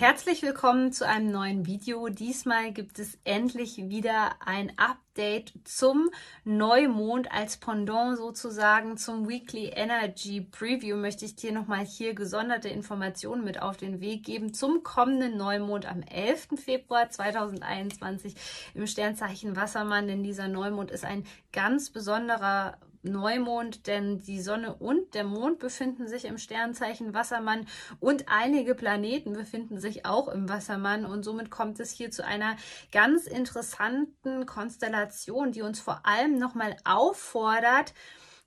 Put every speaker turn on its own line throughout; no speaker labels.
Herzlich willkommen zu einem neuen Video. Diesmal gibt es endlich wieder ein Update zum Neumond als Pendant sozusagen zum Weekly Energy Preview. Möchte ich dir nochmal hier gesonderte Informationen mit auf den Weg geben zum kommenden Neumond am 11. Februar 2021 im Sternzeichen Wassermann. Denn dieser Neumond ist ein ganz besonderer Neumond, denn die Sonne und der Mond befinden sich im Sternzeichen Wassermann und einige Planeten befinden sich auch im Wassermann. Und somit kommt es hier zu einer ganz interessanten Konstellation, die uns vor allem nochmal auffordert,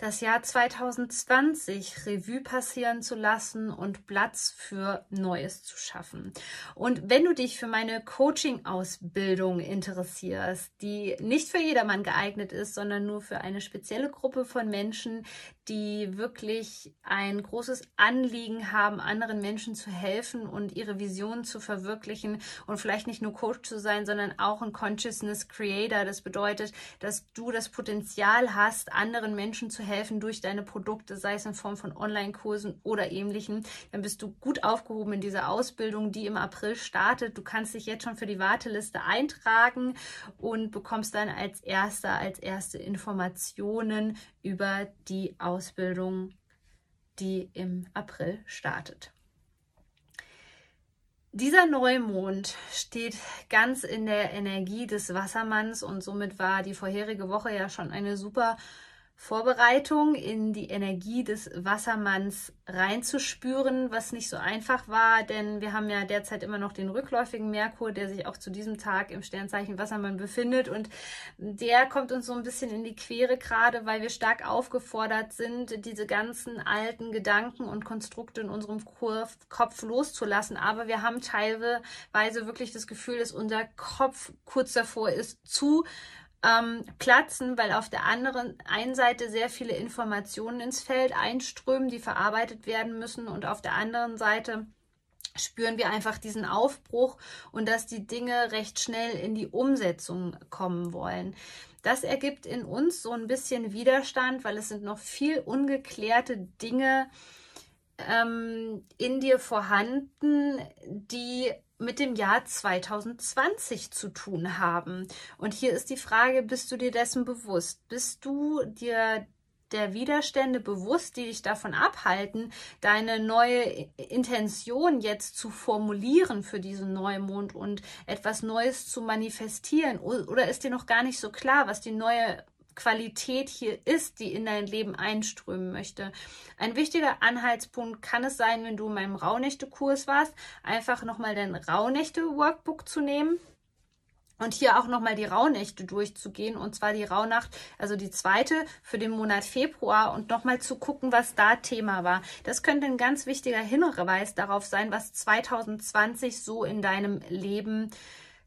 das Jahr 2020 Revue passieren zu lassen und Platz für Neues zu schaffen. Und wenn du dich für meine Coaching-Ausbildung interessierst, die nicht für jedermann geeignet ist, sondern nur für eine spezielle Gruppe von Menschen, die wirklich ein großes Anliegen haben, anderen Menschen zu helfen und ihre Visionen zu verwirklichen und vielleicht nicht nur Coach zu sein, sondern auch ein Consciousness Creator. Das bedeutet, dass du das Potenzial hast, anderen Menschen zu helfen durch deine Produkte, sei es in Form von Online-Kursen oder ähnlichem. Dann bist du gut aufgehoben in dieser Ausbildung, die im April startet. Du kannst dich jetzt schon für die Warteliste eintragen und bekommst dann als erster, als erste Informationen über die Ausbildung, die im April startet. Dieser Neumond steht ganz in der Energie des Wassermanns und somit war die vorherige Woche ja schon eine super Vorbereitung in die Energie des Wassermanns reinzuspüren, was nicht so einfach war, denn wir haben ja derzeit immer noch den rückläufigen Merkur, der sich auch zu diesem Tag im Sternzeichen Wassermann befindet. Und der kommt uns so ein bisschen in die Quere gerade, weil wir stark aufgefordert sind, diese ganzen alten Gedanken und Konstrukte in unserem Kopf loszulassen, aber wir haben teilweise wirklich das Gefühl, dass unser Kopf kurz davor ist zu ähm, platzen, weil auf der anderen einen Seite sehr viele Informationen ins Feld einströmen, die verarbeitet werden müssen und auf der anderen Seite spüren wir einfach diesen Aufbruch und dass die Dinge recht schnell in die Umsetzung kommen wollen. Das ergibt in uns so ein bisschen Widerstand, weil es sind noch viel ungeklärte Dinge ähm, in dir vorhanden, die mit dem Jahr 2020 zu tun haben. Und hier ist die Frage, bist du dir dessen bewusst? Bist du dir der Widerstände bewusst, die dich davon abhalten, deine neue Intention jetzt zu formulieren für diesen Neumond und etwas Neues zu manifestieren? Oder ist dir noch gar nicht so klar, was die neue Qualität hier ist, die in dein Leben einströmen möchte. Ein wichtiger Anhaltspunkt kann es sein, wenn du in meinem Rauhnächte-Kurs warst, einfach nochmal dein Rauhnächte-Workbook zu nehmen und hier auch nochmal die Rauhnächte durchzugehen und zwar die Rauhnacht, also die zweite für den Monat Februar und nochmal zu gucken, was da Thema war. Das könnte ein ganz wichtiger Hinweis darauf sein, was 2020 so in deinem Leben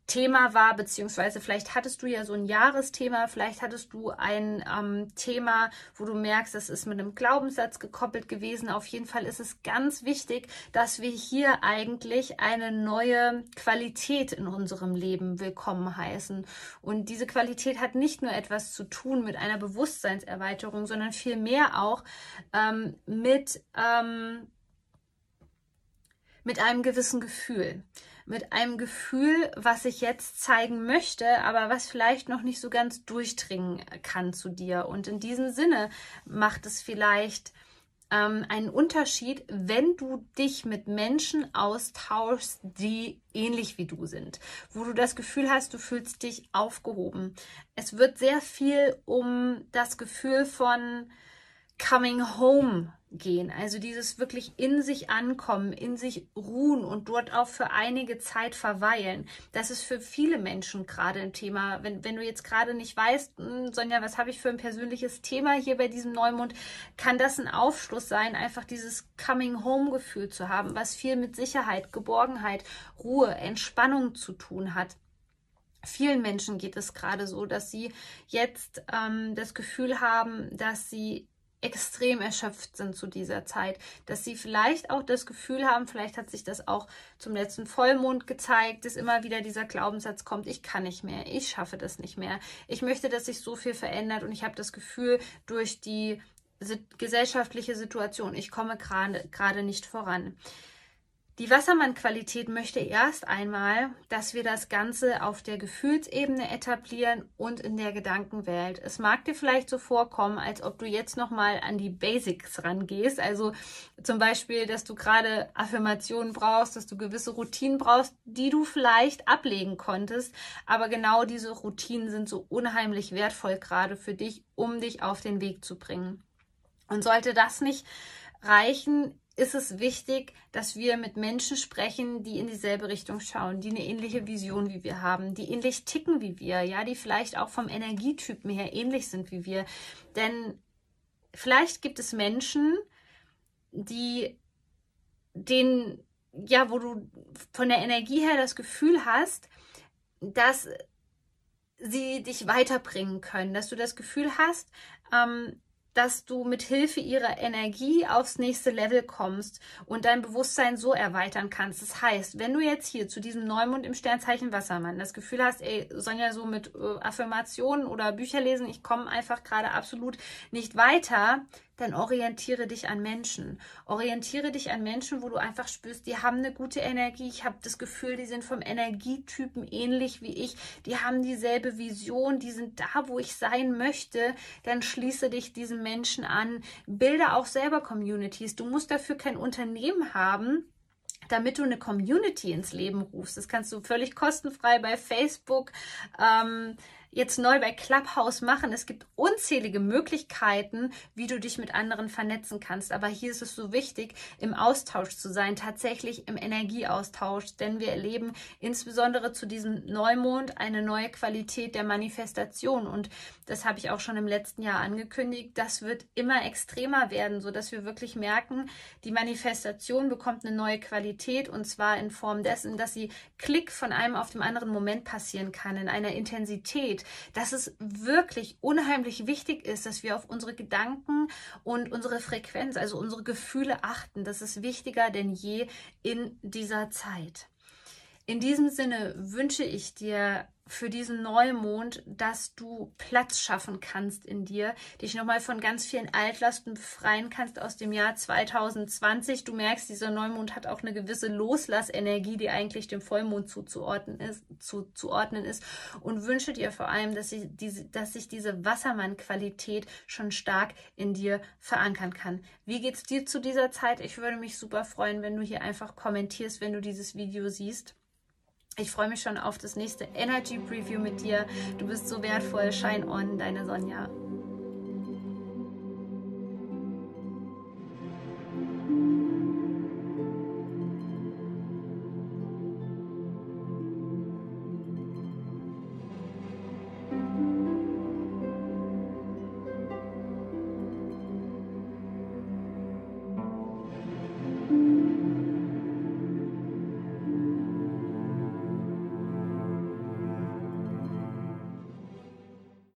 Thema war, beziehungsweise vielleicht hattest du ja so ein Jahresthema, vielleicht hattest du ein ähm, Thema, wo du merkst, es ist mit einem Glaubenssatz gekoppelt gewesen. Auf jeden Fall ist es ganz wichtig, dass wir hier eigentlich eine neue Qualität in unserem Leben willkommen heißen. Und diese Qualität hat nicht nur etwas zu tun mit einer Bewusstseinserweiterung, sondern vielmehr auch ähm, mit, ähm, mit einem gewissen Gefühl mit einem Gefühl, was ich jetzt zeigen möchte, aber was vielleicht noch nicht so ganz durchdringen kann zu dir. Und in diesem Sinne macht es vielleicht ähm, einen Unterschied, wenn du dich mit Menschen austauschst, die ähnlich wie du sind, wo du das Gefühl hast, du fühlst dich aufgehoben. Es wird sehr viel um das Gefühl von Coming Home gehen, also dieses wirklich in sich ankommen, in sich ruhen und dort auch für einige Zeit verweilen. Das ist für viele Menschen gerade ein Thema. Wenn, wenn du jetzt gerade nicht weißt, hm, Sonja, was habe ich für ein persönliches Thema hier bei diesem Neumond, kann das ein Aufschluss sein, einfach dieses Coming Home Gefühl zu haben, was viel mit Sicherheit, Geborgenheit, Ruhe, Entspannung zu tun hat. Vielen Menschen geht es gerade so, dass sie jetzt ähm, das Gefühl haben, dass sie extrem erschöpft sind zu dieser Zeit, dass sie vielleicht auch das Gefühl haben, vielleicht hat sich das auch zum letzten Vollmond gezeigt, dass immer wieder dieser Glaubenssatz kommt, ich kann nicht mehr, ich schaffe das nicht mehr, ich möchte, dass sich so viel verändert und ich habe das Gefühl, durch die gesellschaftliche Situation, ich komme gerade nicht voran. Die Wassermann-Qualität möchte erst einmal, dass wir das Ganze auf der Gefühlsebene etablieren und in der Gedankenwelt. Es mag dir vielleicht so vorkommen, als ob du jetzt nochmal an die Basics rangehst. Also zum Beispiel, dass du gerade Affirmationen brauchst, dass du gewisse Routinen brauchst, die du vielleicht ablegen konntest. Aber genau diese Routinen sind so unheimlich wertvoll gerade für dich, um dich auf den Weg zu bringen. Und sollte das nicht reichen, ist es wichtig, dass wir mit Menschen sprechen, die in dieselbe Richtung schauen, die eine ähnliche Vision wie wir haben, die ähnlich ticken wie wir, ja, die vielleicht auch vom Energietypen her ähnlich sind wie wir. Denn vielleicht gibt es Menschen, die den, ja, wo du von der Energie her das Gefühl hast, dass sie dich weiterbringen können, dass du das Gefühl hast, ähm, dass du mit Hilfe ihrer Energie aufs nächste Level kommst und dein Bewusstsein so erweitern kannst. Das heißt, wenn du jetzt hier zu diesem Neumond im Sternzeichen Wassermann das Gefühl hast, ey, Sonja, so mit äh, Affirmationen oder Bücher lesen, ich komme einfach gerade absolut nicht weiter, dann orientiere dich an Menschen. Orientiere dich an Menschen, wo du einfach spürst, die haben eine gute Energie. Ich habe das Gefühl, die sind vom Energietypen ähnlich wie ich. Die haben dieselbe Vision, die sind da, wo ich sein möchte. Dann schließe dich diesen Menschen an. Bilde auch selber Communities. Du musst dafür kein Unternehmen haben damit du eine Community ins Leben rufst. Das kannst du völlig kostenfrei bei Facebook, ähm, jetzt neu bei Clubhouse machen. Es gibt unzählige Möglichkeiten, wie du dich mit anderen vernetzen kannst. Aber hier ist es so wichtig, im Austausch zu sein, tatsächlich im Energieaustausch, denn wir erleben insbesondere zu diesem Neumond eine neue Qualität der Manifestation. Und das habe ich auch schon im letzten Jahr angekündigt. Das wird immer extremer werden, sodass wir wirklich merken, die Manifestation bekommt eine neue Qualität und zwar in Form dessen, dass sie Klick von einem auf dem anderen Moment passieren kann, in einer Intensität, dass es wirklich unheimlich wichtig ist, dass wir auf unsere Gedanken und unsere Frequenz, also unsere Gefühle achten. Das ist wichtiger denn je in dieser Zeit. In diesem Sinne wünsche ich dir für diesen Neumond, dass du Platz schaffen kannst in dir, dich nochmal von ganz vielen Altlasten befreien kannst aus dem Jahr 2020. Du merkst, dieser Neumond hat auch eine gewisse Loslassenergie, die eigentlich dem Vollmond zuzuordnen ist, zuzuordnen ist und wünsche dir vor allem, dass, ich diese, dass sich diese Wassermann-Qualität schon stark in dir verankern kann. Wie geht es dir zu dieser Zeit? Ich würde mich super freuen, wenn du hier einfach kommentierst, wenn du dieses Video siehst. Ich freue mich schon auf das nächste Energy Preview mit dir. Du bist so wertvoll. Shine on, deine Sonja.